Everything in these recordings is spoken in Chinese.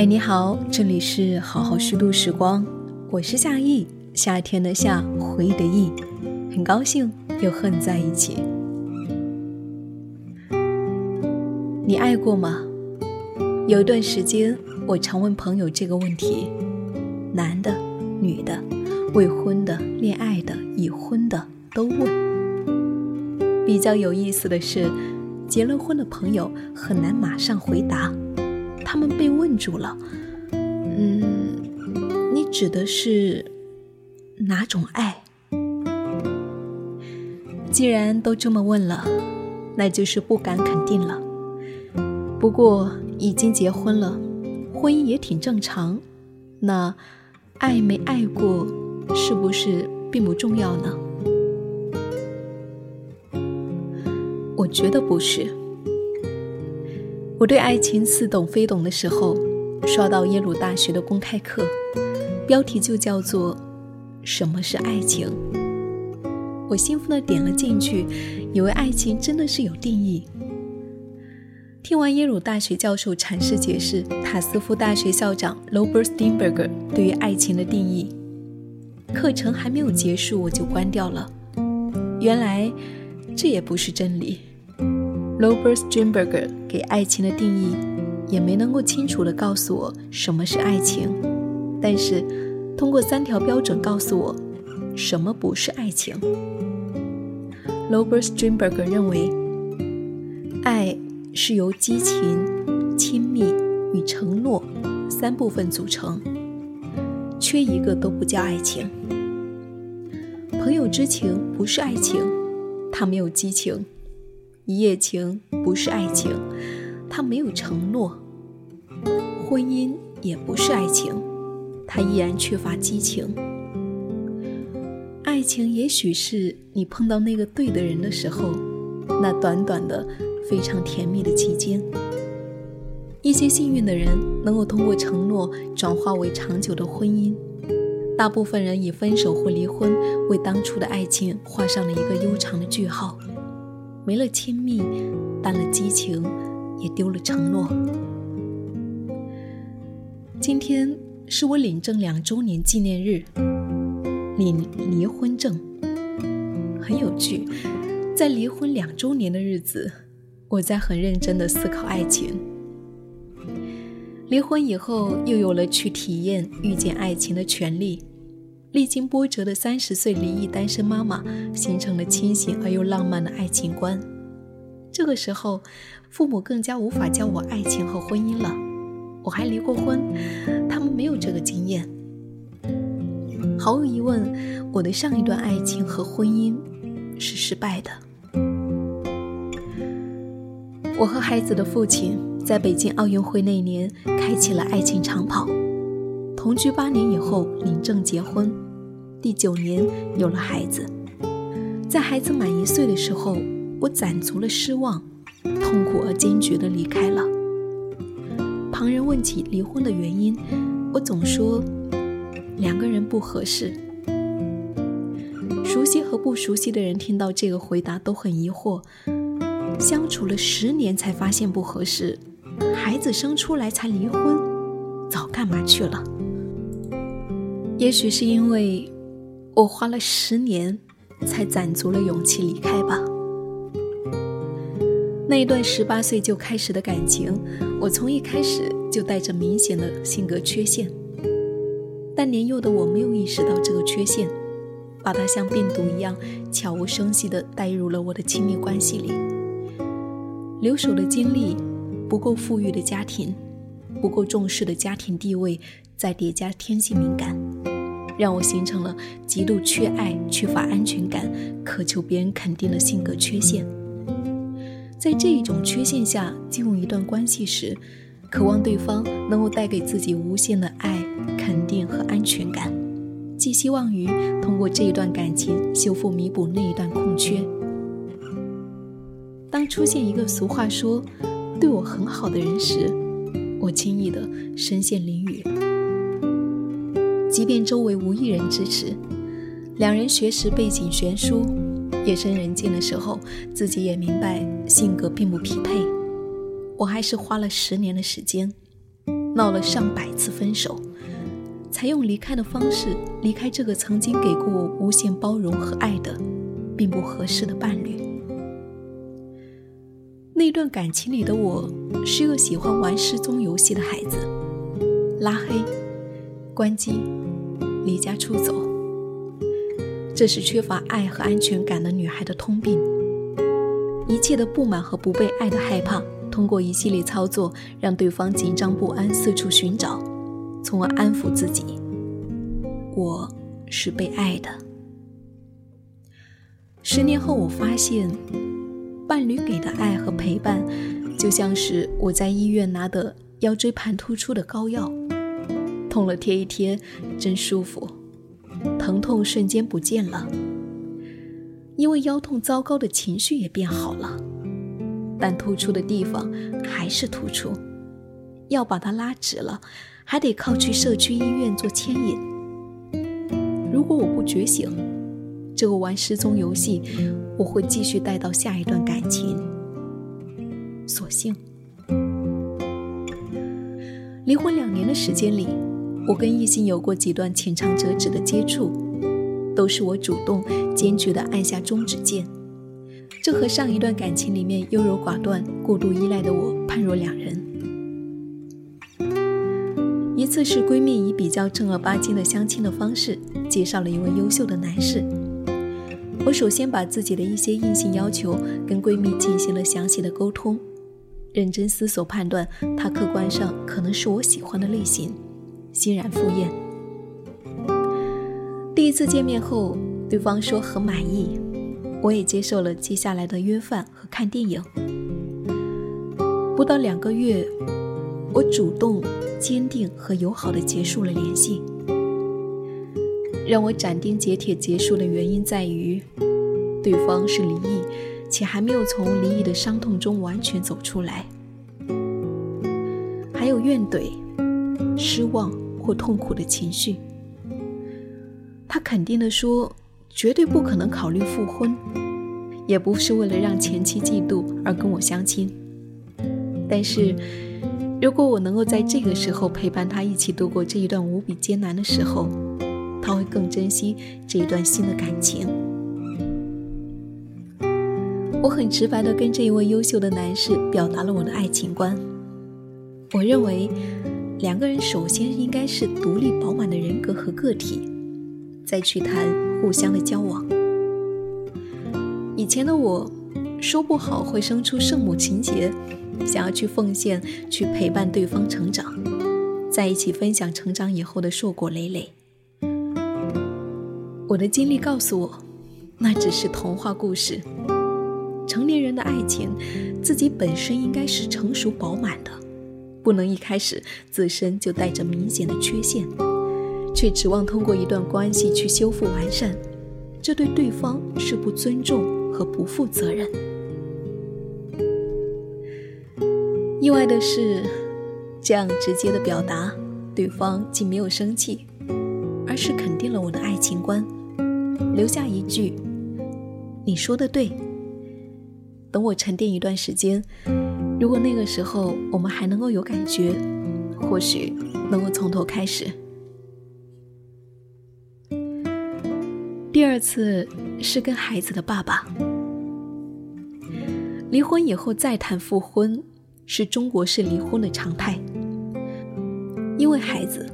嗨，你好，这里是好好虚度时光，我是夏意，夏天的夏，回忆的忆，很高兴又和你在一起。你爱过吗？有一段时间，我常问朋友这个问题：男的、女的、未婚的、恋爱的、已婚的都问。比较有意思的是，结了婚的朋友很难马上回答。他们被问住了，嗯，你指的是哪种爱？既然都这么问了，那就是不敢肯定了。不过已经结婚了，婚姻也挺正常。那爱没爱过，是不是并不重要呢？我觉得不是。我对爱情似懂非懂的时候，刷到耶鲁大学的公开课，标题就叫做“什么是爱情”。我兴奋地点了进去，以为爱情真的是有定义。听完耶鲁大学教授阐释解释塔斯夫大学校长 Robert Steinberger 对于爱情的定义，课程还没有结束我就关掉了。原来这也不是真理。Lobers Jimberger 给爱情的定义，也没能够清楚地告诉我什么是爱情，但是通过三条标准告诉我什么不是爱情。Lobers Jimberger 认为，爱是由激情、亲密与承诺三部分组成，缺一个都不叫爱情。朋友之情不是爱情，它没有激情。一夜情不是爱情，它没有承诺；婚姻也不是爱情，它依然缺乏激情。爱情也许是你碰到那个对的人的时候，那短短的、非常甜蜜的期间。一些幸运的人能够通过承诺转化为长久的婚姻，大部分人以分手或离婚为当初的爱情画上了一个悠长的句号。没了亲密，淡了激情，也丢了承诺。今天是我领证两周年纪念日，领离婚证，很有趣。在离婚两周年的日子，我在很认真的思考爱情。离婚以后，又有了去体验遇见爱情的权利。历经波折的三十岁离异单身妈妈，形成了清醒而又浪漫的爱情观。这个时候，父母更加无法教我爱情和婚姻了。我还离过婚，他们没有这个经验。毫无疑问，我的上一段爱情和婚姻是失败的。我和孩子的父亲在北京奥运会那年开启了爱情长跑。同居八年以后领证结婚，第九年有了孩子。在孩子满一岁的时候，我攒足了失望，痛苦而坚决地离开了。旁人问起离婚的原因，我总说两个人不合适。熟悉和不熟悉的人听到这个回答都很疑惑：相处了十年才发现不合适，孩子生出来才离婚，早干嘛去了？也许是因为我花了十年才攒足了勇气离开吧。那一段十八岁就开始的感情，我从一开始就带着明显的性格缺陷，但年幼的我没有意识到这个缺陷，把它像病毒一样悄无声息地带入了我的亲密关系里。留守的经历，不够富裕的家庭，不够重视的家庭地位，再叠加天性敏感。让我形成了极度缺爱、缺乏安全感、渴求别人肯定的性格缺陷。在这一种缺陷下进入一段关系时，渴望对方能够带给自己无限的爱、肯定和安全感，寄希望于通过这一段感情修复、弥补那一段空缺。当出现一个俗话说“对我很好的人”时，我轻易的身陷囹圄。即便周围无一人支持，两人学识背景悬殊，夜深人静的时候，自己也明白性格并不匹配。我还是花了十年的时间，闹了上百次分手，才用离开的方式离开这个曾经给过我无限包容和爱的，并不合适的伴侣。那段感情里的我，是个喜欢玩失踪游戏的孩子，拉黑、关机、离家出走，这是缺乏爱和安全感的女孩的通病。一切的不满和不被爱的害怕，通过一系列操作，让对方紧张不安，四处寻找，从而安抚自己。我是被爱的。十年后，我发现，伴侣给的爱和陪伴，就像是我在医院拿的腰椎盘突出的膏药，痛了贴一贴，真舒服，疼痛瞬间不见了。因为腰痛糟糕的情绪也变好了，但突出的地方还是突出，要把它拉直了，还得靠去社区医院做牵引。如果我不觉醒，这个玩失踪游戏，我会继续带到下一段感情。所幸，离婚两年的时间里，我跟异性有过几段浅尝辄止的接触。都是我主动、坚决地按下终止键，这和上一段感情里面优柔寡断、过度依赖的我判若两人。一次是闺蜜以比较正儿八经的相亲的方式介绍了一位优秀的男士，我首先把自己的一些硬性要求跟闺蜜进行了详细的沟通，认真思索判断他客观上可能是我喜欢的类型，欣然赴宴。第一次见面后，对方说很满意，我也接受了接下来的约饭和看电影。不到两个月，我主动、坚定和友好的结束了联系。让我斩钉截铁结束的原因在于，对方是离异，且还没有从离异的伤痛中完全走出来，还有怨怼、失望或痛苦的情绪。他肯定地说：“绝对不可能考虑复婚，也不是为了让前妻嫉妒而跟我相亲。但是，如果我能够在这个时候陪伴他一起度过这一段无比艰难的时候，他会更珍惜这一段新的感情。”我很直白地跟这一位优秀的男士表达了我的爱情观。我认为，两个人首先应该是独立饱满的人格和个体。再去谈互相的交往。以前的我，说不好会生出圣母情节，想要去奉献、去陪伴对方成长，在一起分享成长以后的硕果累累。我的经历告诉我，那只是童话故事。成年人的爱情，自己本身应该是成熟饱满的，不能一开始自身就带着明显的缺陷。却指望通过一段关系去修复完善，这对对方是不尊重和不负责任。意外的是，这样直接的表达，对方既没有生气，而是肯定了我的爱情观，留下一句：“你说的对。”等我沉淀一段时间，如果那个时候我们还能够有感觉，或许能够从头开始。第二次是跟孩子的爸爸离婚以后再谈复婚，是中国式离婚的常态。因为孩子，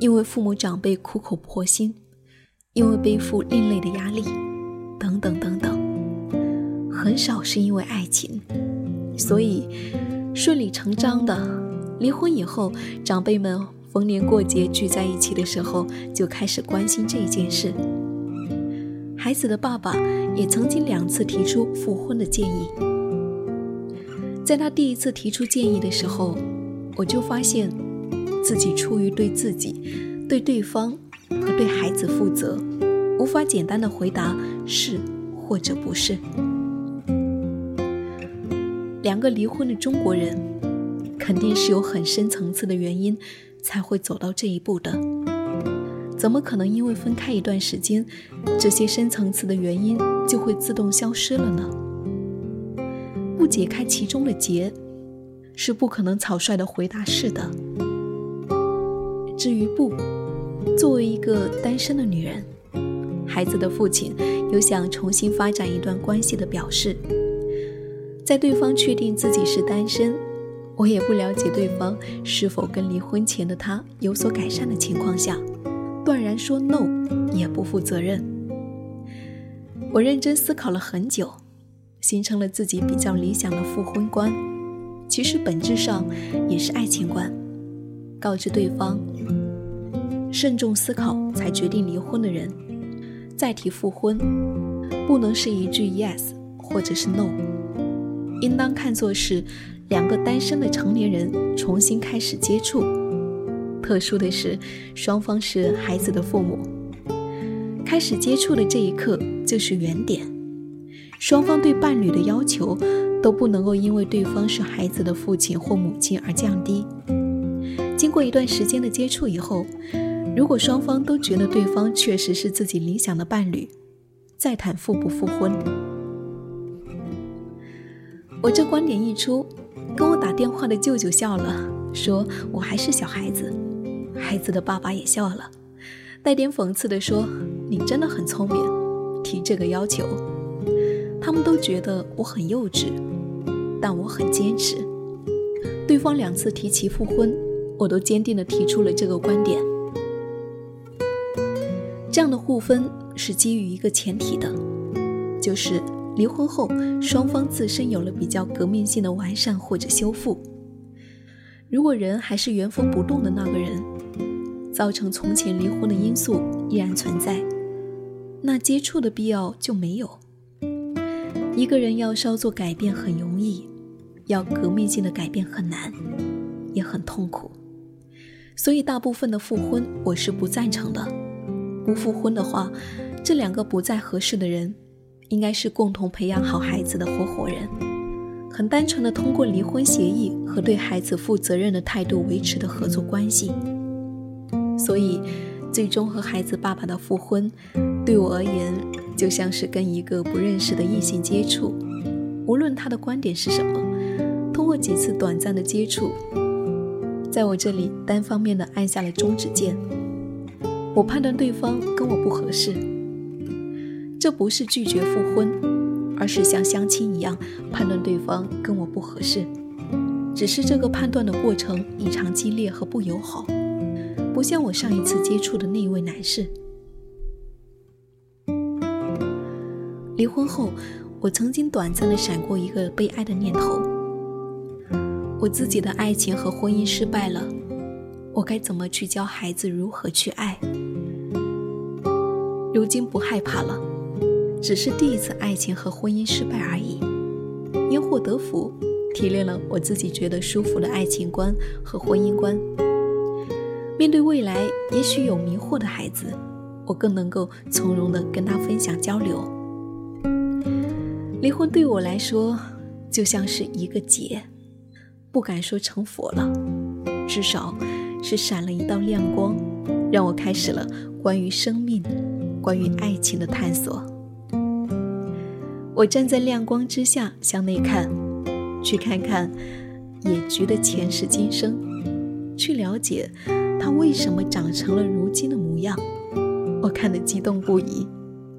因为父母长辈苦口婆心，因为背负另类的压力，等等等等，很少是因为爱情。所以顺理成章的，离婚以后，长辈们逢年过节聚在一起的时候，就开始关心这件事。孩子的爸爸也曾经两次提出复婚的建议。在他第一次提出建议的时候，我就发现自己出于对自己、对对方和对孩子负责，无法简单的回答是或者不是。两个离婚的中国人，肯定是有很深层次的原因才会走到这一步的。怎么可能因为分开一段时间，这些深层次的原因就会自动消失了呢？不解开其中的结，是不可能草率的回答是的。至于不，作为一个单身的女人，孩子的父亲有想重新发展一段关系的表示。在对方确定自己是单身，我也不了解对方是否跟离婚前的他有所改善的情况下，断然说 no 也不负责任。我认真思考了很久，形成了自己比较理想的复婚观，其实本质上也是爱情观。告知对方，慎重思考才决定离婚的人，再提复婚，不能是一句 yes 或者是 no。应当看作是两个单身的成年人重新开始接触。特殊的是，双方是孩子的父母，开始接触的这一刻就是原点。双方对伴侣的要求都不能够因为对方是孩子的父亲或母亲而降低。经过一段时间的接触以后，如果双方都觉得对方确实是自己理想的伴侣，再谈复不复婚。我这观点一出，跟我打电话的舅舅笑了，说我还是小孩子。孩子的爸爸也笑了，带点讽刺的说：“你真的很聪明，提这个要求。”他们都觉得我很幼稚，但我很坚持。对方两次提起复婚，我都坚定地提出了这个观点。这样的互分是基于一个前提的，就是。离婚后，双方自身有了比较革命性的完善或者修复。如果人还是原封不动的那个人，造成从前离婚的因素依然存在，那接触的必要就没有。一个人要稍作改变很容易，要革命性的改变很难，也很痛苦。所以，大部分的复婚我是不赞成的。不复婚的话，这两个不再合适的人。应该是共同培养好孩子的合伙人，很单纯的通过离婚协议和对孩子负责任的态度维持的合作关系。所以，最终和孩子爸爸的复婚，对我而言就像是跟一个不认识的异性接触。无论他的观点是什么，通过几次短暂的接触，在我这里单方面的按下了终止键。我判断对方跟我不合适。这不是拒绝复婚，而是像相亲一样判断对方跟我不合适。只是这个判断的过程异常激烈和不友好，不像我上一次接触的那位男士。离婚后，我曾经短暂的闪过一个悲哀的念头：我自己的爱情和婚姻失败了，我该怎么去教孩子如何去爱？如今不害怕了。只是第一次爱情和婚姻失败而已，因祸得福，提炼了我自己觉得舒服的爱情观和婚姻观。面对未来也许有迷惑的孩子，我更能够从容地跟他分享交流。离婚对我来说就像是一个劫，不敢说成佛了，至少是闪了一道亮光，让我开始了关于生命、关于爱情的探索。我站在亮光之下向内看，去看看野菊的前世今生，去了解它为什么长成了如今的模样。我看得激动不已，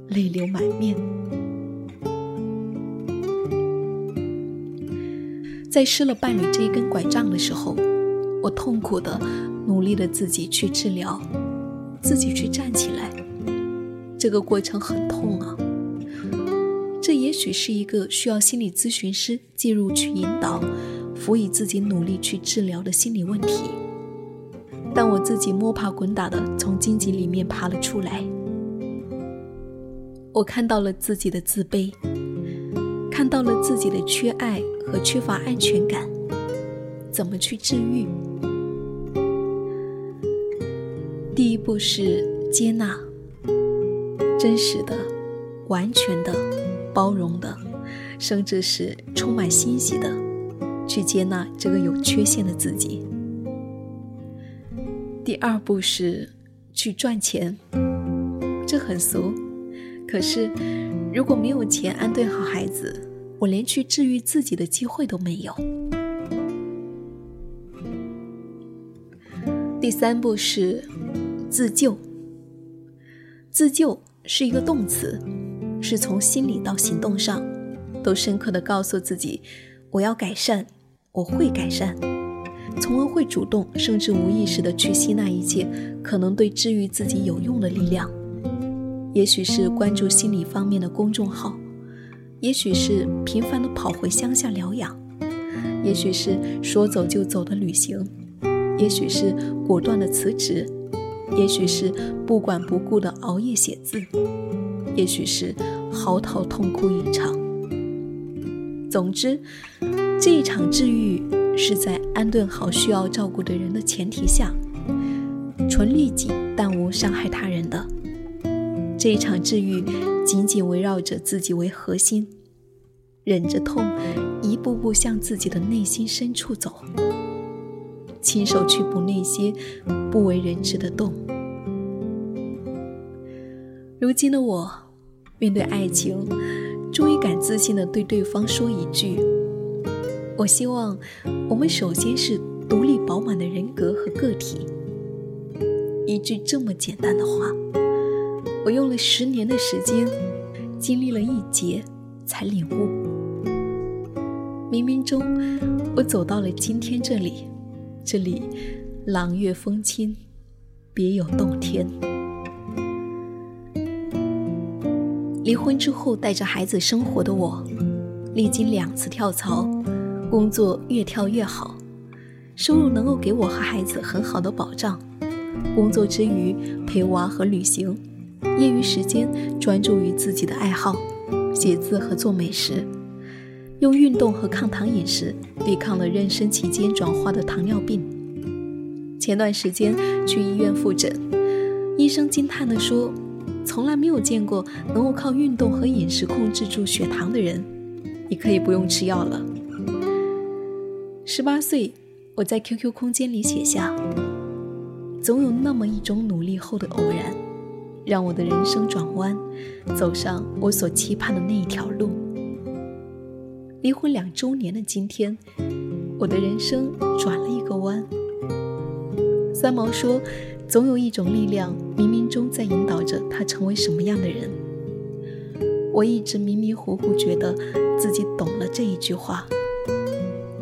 泪流满面。在失了伴侣这一根拐杖的时候，我痛苦的努力的自己去治疗，自己去站起来。这个过程很痛啊。许是一个需要心理咨询师介入去引导，辅以自己努力去治疗的心理问题。但我自己摸爬滚打的从荆棘里面爬了出来，我看到了自己的自卑，看到了自己的缺爱和缺乏安全感，怎么去治愈？第一步是接纳，真实的，完全的。包容的，甚至是充满欣喜的，去接纳这个有缺陷的自己。第二步是去赚钱，这很俗，可是如果没有钱安顿好孩子，我连去治愈自己的机会都没有。第三步是自救。自救是一个动词，是从心理到行动上，都深刻的告诉自己，我要改善，我会改善，从而会主动甚至无意识的去吸纳一切可能对治愈自己有用的力量。也许是关注心理方面的公众号，也许是频繁的跑回乡下疗养，也许是说走就走的旅行，也许是果断的辞职，也许是不管不顾的熬夜写字，也许是嚎啕痛哭一场。总之，这一场治愈是在安顿好需要照顾的人的前提下，纯利己但无伤害他人的。这一场治愈，紧紧围绕着自己为核心，忍着痛，一步步向自己的内心深处走，亲手去补那些不为人知的洞。如今的我，面对爱情，终于敢自信的对对方说一句：“我希望我们首先是独立饱满的人格和个体。”一句这么简单的话。我用了十年的时间，经历了一劫，才领悟。冥冥中，我走到了今天这里，这里朗月风清，别有洞天。离婚之后带着孩子生活的我，历经两次跳槽，工作越跳越好，收入能够给我和孩子很好的保障。工作之余陪娃和旅行。业余时间专注于自己的爱好，写字和做美食，用运动和抗糖饮食抵抗了妊娠期间转化的糖尿病。前段时间去医院复诊，医生惊叹地说：“从来没有见过能够靠运动和饮食控制住血糖的人，你可以不用吃药了。”十八岁，我在 QQ 空间里写下：“总有那么一种努力后的偶然。”让我的人生转弯，走上我所期盼的那一条路。离婚两周年的今天，我的人生转了一个弯。三毛说：“总有一种力量，冥冥中在引导着他成为什么样的人。”我一直迷迷糊糊觉得自己懂了这一句话，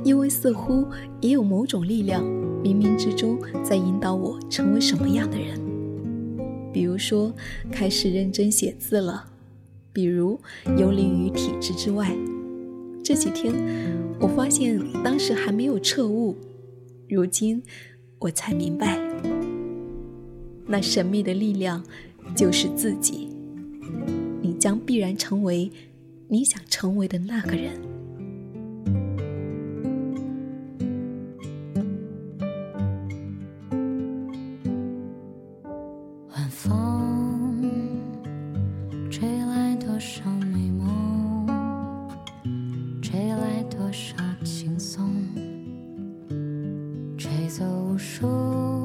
因为似乎也有某种力量，冥冥之中在引导我成为什么样的人。比如说，开始认真写字了；比如游离于体制之外。这几天，我发现当时还没有彻悟，如今我才明白，那神秘的力量就是自己。你将必然成为你想成为的那个人。晚风吹来多少美梦吹来多少轻松吹走无数